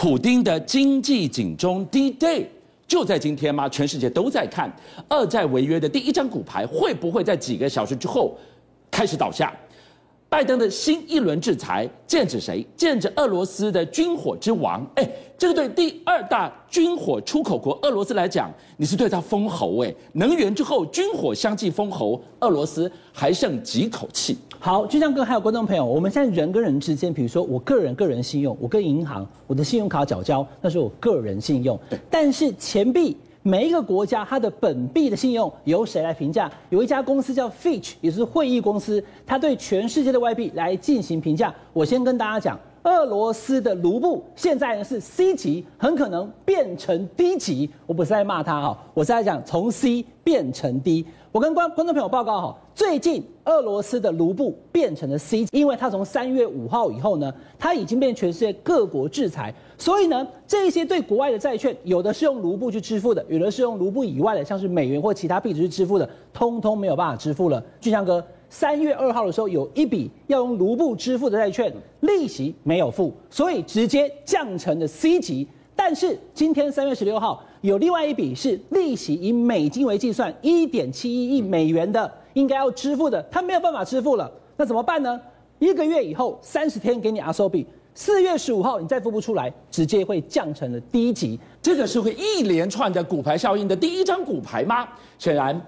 普丁的经济警钟 D-Day 就在今天吗？全世界都在看二债违约的第一张骨牌会不会在几个小时之后开始倒下？拜登的新一轮制裁剑指谁？剑指俄罗斯的军火之王。哎，这个对第二大军火出口国俄罗斯来讲，你是对他封喉哎。能源之后，军火相继封喉，俄罗斯还剩几口气？好，就像哥还有观众朋友，我们现在人跟人之间，比如说我个人个人信用，我跟银行我的信用卡缴交，那是我个人信用。但是钱币。每一个国家它的本币的信用由谁来评价？有一家公司叫 Fitch，也是会议公司，它对全世界的外币来进行评价。我先跟大家讲，俄罗斯的卢布现在呢是 C 级，很可能变成 D 级。我不是在骂他哈，我是在讲从 C 变成 D。我跟观观众朋友报告哈，最近俄罗斯的卢布变成了 C，因为它从三月五号以后呢，它已经被全世界各国制裁，所以呢，这一些对国外的债券，有的是用卢布去支付的，有的是用卢布以外的，像是美元或其他币值去支付的，通通没有办法支付了。俊相哥，三月二号的时候，有一笔要用卢布支付的债券，利息没有付，所以直接降成了 C 级。但是今天三月十六号，有另外一笔是利息以美金为计算，一点七一亿美元的应该要支付的，他没有办法支付了，那怎么办呢？一个月以后三十天给你阿索币，四月十五号你再付不出来，直接会降成了低级。这个是会一连串的骨牌效应的第一张骨牌吗？显然，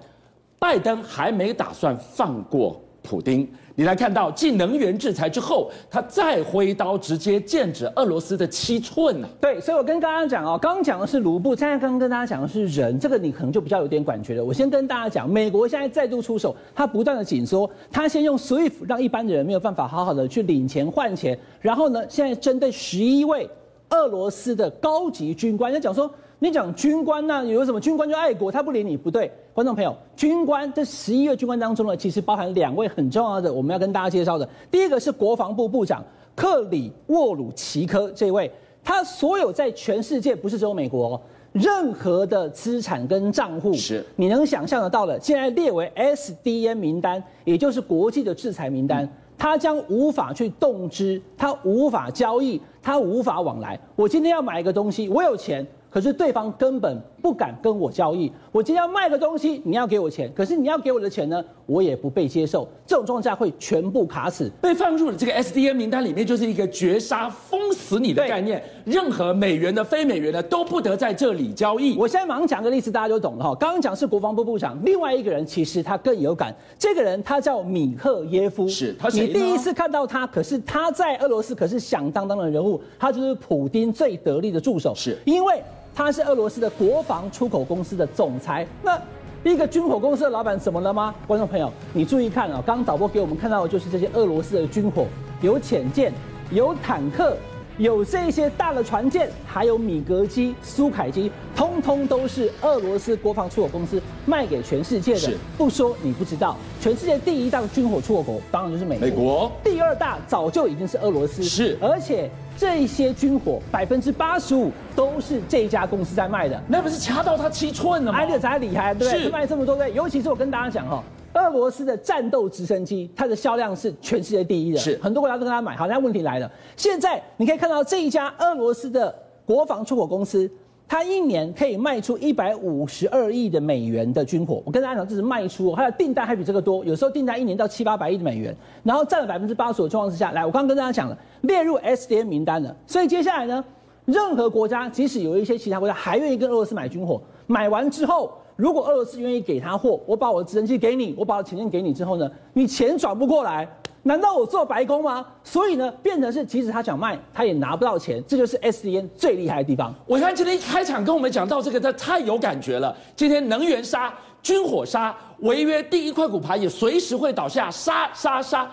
拜登还没打算放过普丁。你来看到，继能源制裁之后，他再挥刀直接剑指俄罗斯的七寸呢、啊？对，所以我跟刚刚讲哦，刚刚讲的是卢布，现在刚刚跟大家讲的是人，这个你可能就比较有点感觉了。我先跟大家讲，美国现在再度出手，他不断的紧缩，他先用 SWIFT 让一般的人没有办法好好的去领钱换钱，然后呢，现在针对十一位俄罗斯的高级军官，要讲说。你讲军官呢？有什么军官就爱国？他不理你不对，观众朋友，军官这十一位军官当中呢，其实包含两位很重要的，我们要跟大家介绍的。第一个是国防部部长克里沃鲁奇科这位，他所有在全世界不是只有美国，任何的资产跟账户，是你能想象得到的，现在列为 SDN 名单，也就是国际的制裁名单，他将无法去动之，他无法交易，他无法往来。我今天要买一个东西，我有钱。可是对方根本不敢跟我交易。我今天要卖个东西，你要给我钱，可是你要给我的钱呢，我也不被接受。这种状况下会全部卡死，被放入了这个 SDN 名单里面，就是一个绝杀、封死你的概念。任何美元的、非美元的都不得在这里交易。我现在马上讲个例子，大家就懂了哈。刚刚讲是国防部部长，另外一个人其实他更有感。这个人他叫米赫耶夫，是他谁？你第一次看到他，可是他在俄罗斯可是响当当的人物，他就是普丁最得力的助手，是因为。他是俄罗斯的国防出口公司的总裁。那一个军火公司的老板怎么了吗？观众朋友，你注意看啊！刚刚导播给我们看到的就是这些俄罗斯的军火，有潜舰，有坦克，有这些大的船舰，还有米格机、苏凯机，通通都是俄罗斯国防出口公司卖给全世界的。不说你不知道，全世界第一大军火出口国当然就是美国。美国第二大早就已经是俄罗斯。是，而且。这些军火百分之八十五都是这家公司在卖的，那不是掐到他七寸了吗？挨着才厉害，对不对？卖这么多，对。尤其是我跟大家讲哈，俄罗斯的战斗直升机，它的销量是全世界第一的，是很多国家都跟他买。好，那问题来了，现在你可以看到这一家俄罗斯的国防出口公司。它一年可以卖出一百五十二亿的美元的军火，我跟大家讲，这是卖出，它的订单还比这个多，有时候订单一年到七八百亿的美元，然后占了百分之八十的状况之下，来，我刚刚跟大家讲了，列入 SDN 名单了，所以接下来呢，任何国家，即使有一些其他国家还愿意跟俄罗斯买军火，买完之后，如果俄罗斯愿意给他货，我把我的直升机给你，我把我的潜舰给你之后呢，你钱转不过来。难道我做白工吗？所以呢，变成是即使他想卖，他也拿不到钱。这就是 SDN 最厉害的地方。我看今天一开场跟我们讲到这个，他太有感觉了。今天能源杀、军火杀、违约第一块骨牌也随时会倒下，杀杀杀。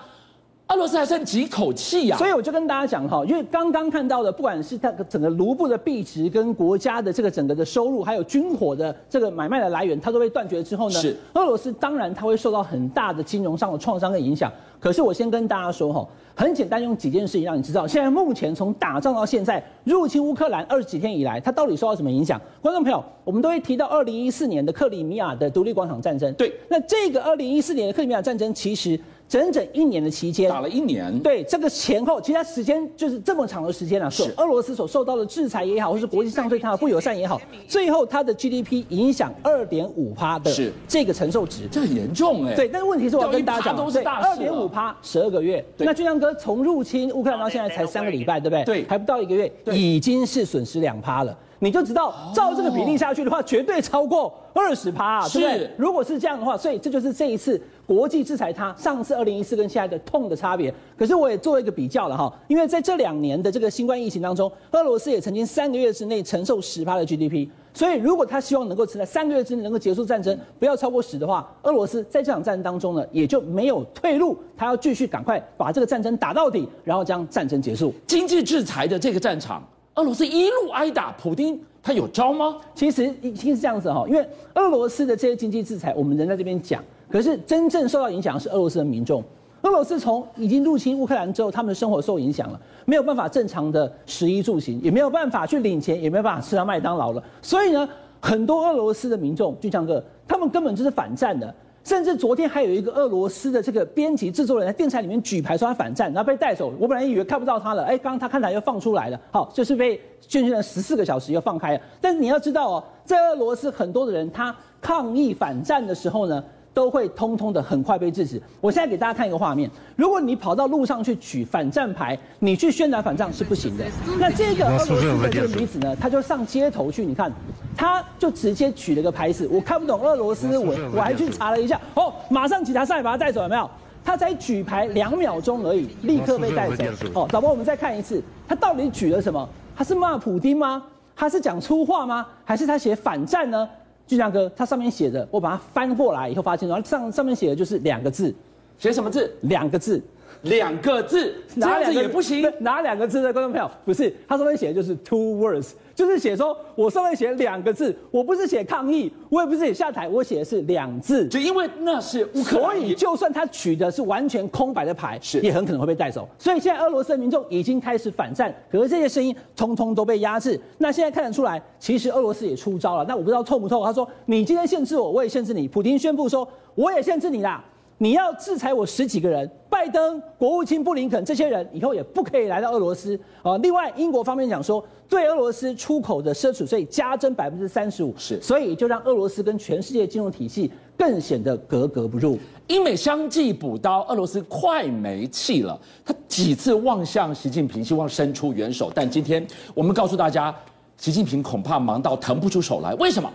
俄罗斯还剩几口气呀、啊？所以我就跟大家讲哈，因为刚刚看到的，不管是它整个卢布的币值跟国家的这个整个的收入，还有军火的这个买卖的来源，它都被断绝之后呢，是俄罗斯当然它会受到很大的金融上的创伤跟影响。可是我先跟大家说哈，很简单，用几件事情让你知道，现在目前从打仗到现在入侵乌克兰二十几天以来，它到底受到什么影响？观众朋友，我们都会提到二零一四年的克里米亚的独立广场战争。对，那这个二零一四年的克里米亚战争其实。整整一年的期间，打了一年。对，这个前后，其实它时间就是这么长的时间啊，是。俄罗斯所受到的制裁也好，或是国际上对它的不友善也好，最后它的 GDP 影响二点五趴的这个承受值，这很严重哎。对，但是问题是我要跟大家讲，二点五趴十二个月，那俊亮哥从入侵乌克兰到现在才三个礼拜，对不对？对，还不到一个月，已经是损失两趴了。你就知道，照这个比例下去的话，绝对超过二十趴，啊，对不对？如果是这样的话，所以这就是这一次国际制裁它上次二零一四跟现在的痛的差别。可是我也做一个比较了哈，因为在这两年的这个新冠疫情当中，俄罗斯也曾经三个月之内承受十趴的 GDP。所以如果他希望能够在三个月之内能够结束战争，不要超过十的话，俄罗斯在这场战争当中呢，也就没有退路，他要继续赶快把这个战争打到底，然后将战争结束。经济制裁的这个战场。俄罗斯一路挨打，普京他有招吗？其实已经是这样子哈，因为俄罗斯的这些经济制裁，我们人在这边讲，可是真正受到影响是俄罗斯的民众。俄罗斯从已经入侵乌克兰之后，他们的生活受影响了，没有办法正常的食衣住行，也没有办法去领钱，也没有办法吃到麦当劳了。所以呢，很多俄罗斯的民众，俊相哥，他们根本就是反战的。甚至昨天还有一个俄罗斯的这个编辑制作人，在电视台里面举牌说他反战，然后被带走。我本来以为看不到他了，哎，刚刚他看台又放出来了，好，就是被圈禁了十四个小时又放开了。但是你要知道哦，在俄罗斯很多的人他抗议反战的时候呢，都会通通的很快被制止。我现在给大家看一个画面，如果你跑到路上去举反战牌，你去宣传反战是不行的。那这个俄罗斯的这个女子呢，她就上街头去，你看，她就直接举了个牌子，我看不懂俄罗斯文，我还去查了一下，哦，马上警察上来把她带走，有没有？她才举牌两秒钟而已，立刻被带走。哦，导播，我们再看一次，她到底举了什么？她是骂普丁吗？她是讲粗话吗？还是她写反战呢？俊相哥，它上面写的，我把它翻过来以后发现，然后上上面写的就是两个字，写什么字？两个字，两个字，哪两个也不行？哪两个字的观众朋友？不是，他上面写的就是 two words。就是写说，我上面写两个字，我不是写抗议，我也不是写下台，我写的是两字。就因为那是乌克兰，所以就算他取的是完全空白的牌，是也很可能会被带走。所以现在俄罗斯的民众已经开始反战，可是这些声音通通都被压制。那现在看得出来，其实俄罗斯也出招了。那我不知道透不透？他说：“你今天限制我，我也限制你。”普京宣布说：“我也限制你啦。”你要制裁我十几个人，拜登、国务卿布林肯这些人以后也不可以来到俄罗斯啊。另外，英国方面讲说，对俄罗斯出口的奢侈税加征百分之三十五，是，所以就让俄罗斯跟全世界金融体系更显得格格不入。英美相继补刀，俄罗斯快没气了。他几次望向习近平，希望伸出援手，但今天我们告诉大家，习近平恐怕忙到腾不出手来。为什么？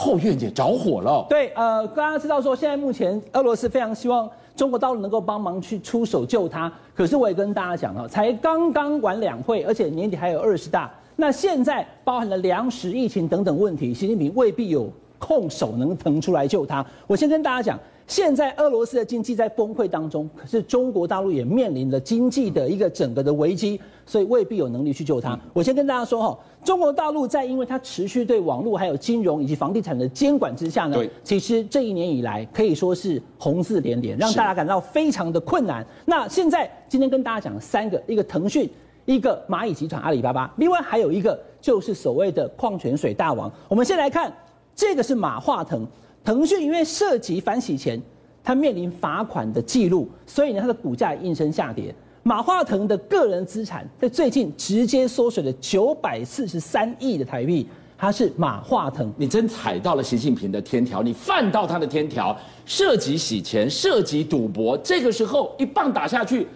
后院也着火了。对，呃，大家知道说，现在目前俄罗斯非常希望中国大陆能够帮忙去出手救他。可是我也跟大家讲了，才刚刚完两会，而且年底还有二十大，那现在包含了粮食、疫情等等问题，习近平未必有空手能腾出来救他。我先跟大家讲。现在俄罗斯的经济在崩溃当中，可是中国大陆也面临着经济的一个整个的危机，所以未必有能力去救它。我先跟大家说哈，中国大陆在因为它持续对网络还有金融以及房地产的监管之下呢，其实这一年以来可以说是红字连连，让大家感到非常的困难。那现在今天跟大家讲三个，一个腾讯，一个蚂蚁集团阿里巴巴，另外还有一个就是所谓的矿泉水大王。我们先来看这个是马化腾。腾讯因为涉及反洗钱，它面临罚款的记录，所以呢，它的股价应声下跌。马化腾的个人资产在最近直接缩水了九百四十三亿的台币。他是马化腾，你真踩到了习近平的天条，你犯到他的天条，涉及洗钱，涉及赌博，这个时候一棒打下去。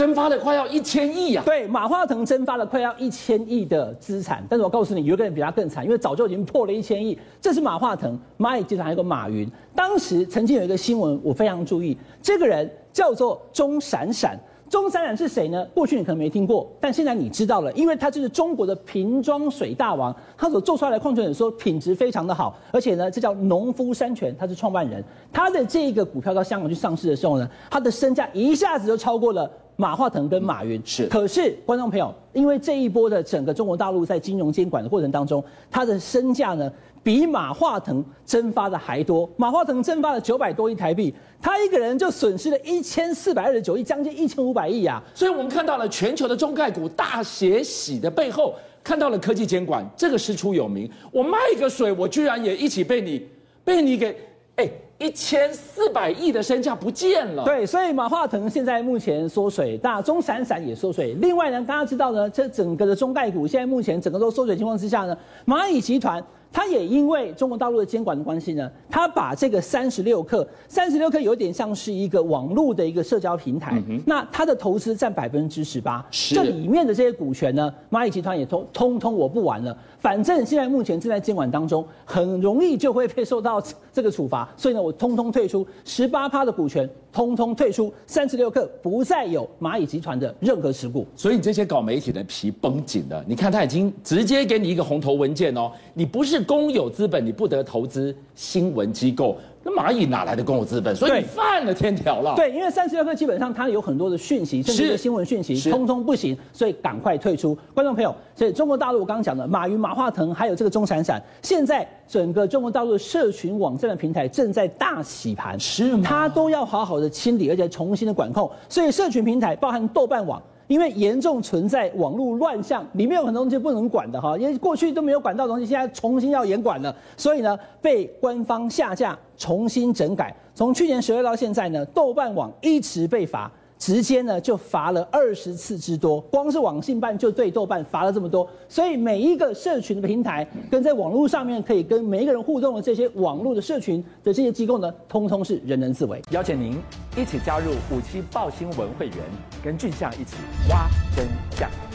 蒸发了快要一千亿啊！对，马化腾蒸发了快要一千亿的资产，但是我告诉你，有一个人比他更惨，因为早就已经破了一千亿。这是马化腾，蚂蚁集团还有个马云。当时曾经有一个新闻，我非常注意，这个人叫做钟闪闪。钟闪闪是谁呢？过去你可能没听过，但现在你知道了，因为他就是中国的瓶装水大王，他所做出来的矿泉水说品质非常的好，而且呢，这叫农夫山泉，他是创办人。他的这个股票到香港去上市的时候呢，他的身价一下子就超过了。马化腾跟马云是，可是观众朋友，因为这一波的整个中国大陆在金融监管的过程当中，他的身价呢比马化腾蒸发的还多。马化腾蒸发了九百多亿台币，他一个人就损失了一千四百二十九亿，将近一千五百亿啊！所以我们看到了全球的中概股大血洗的背后，看到了科技监管这个师出有名。我卖个水，我居然也一起被你被你给。哎，一千四百亿的身价不见了。对，所以马化腾现在目前缩水，大中闪闪也缩水。另外呢，大家知道呢，这整个的中概股现在目前整个都缩水情况之下呢，蚂蚁集团。他也因为中国大陆的监管的关系呢，他把这个三十六氪，三十六氪有点像是一个网络的一个社交平台，嗯、那他的投资占百分之十八，这里面的这些股权呢，蚂蚁集团也通通通我不玩了，反正现在目前正在监管当中，很容易就会被受到这个处罚，所以呢，我通通退出十八趴的股权，通通退出三十六氪，不再有蚂蚁集团的任何持股。所以你这些搞媒体的皮绷紧了，你看他已经直接给你一个红头文件哦，你不是。公有资本，你不得投资新闻机构。那蚂蚁哪来的公有资本？所以你犯了天条了。对，因为三十六氪基本上它有很多的讯息，甚至是新闻讯息，通通不行，所以赶快退出。观众朋友，所以中国大陆我刚刚讲的马云、马化腾，还有这个钟闪闪，现在整个中国大陆的社群网站的平台正在大洗盘，是吗？它都要好好的清理，而且重新的管控。所以社群平台包含豆瓣网。因为严重存在网络乱象，里面有很多东西不能管的哈，因为过去都没有管到的东西，现在重新要严管了，所以呢，被官方下架，重新整改。从去年十月到现在呢，豆瓣网一直被罚。直接呢就罚了二十次之多，光是网信办就对豆瓣罚了这么多，所以每一个社群的平台跟在网络上面可以跟每一个人互动的这些网络的社群的这些机构呢，通通是人人自危。邀请您一起加入五七报新闻会员，跟俊相一起挖真相。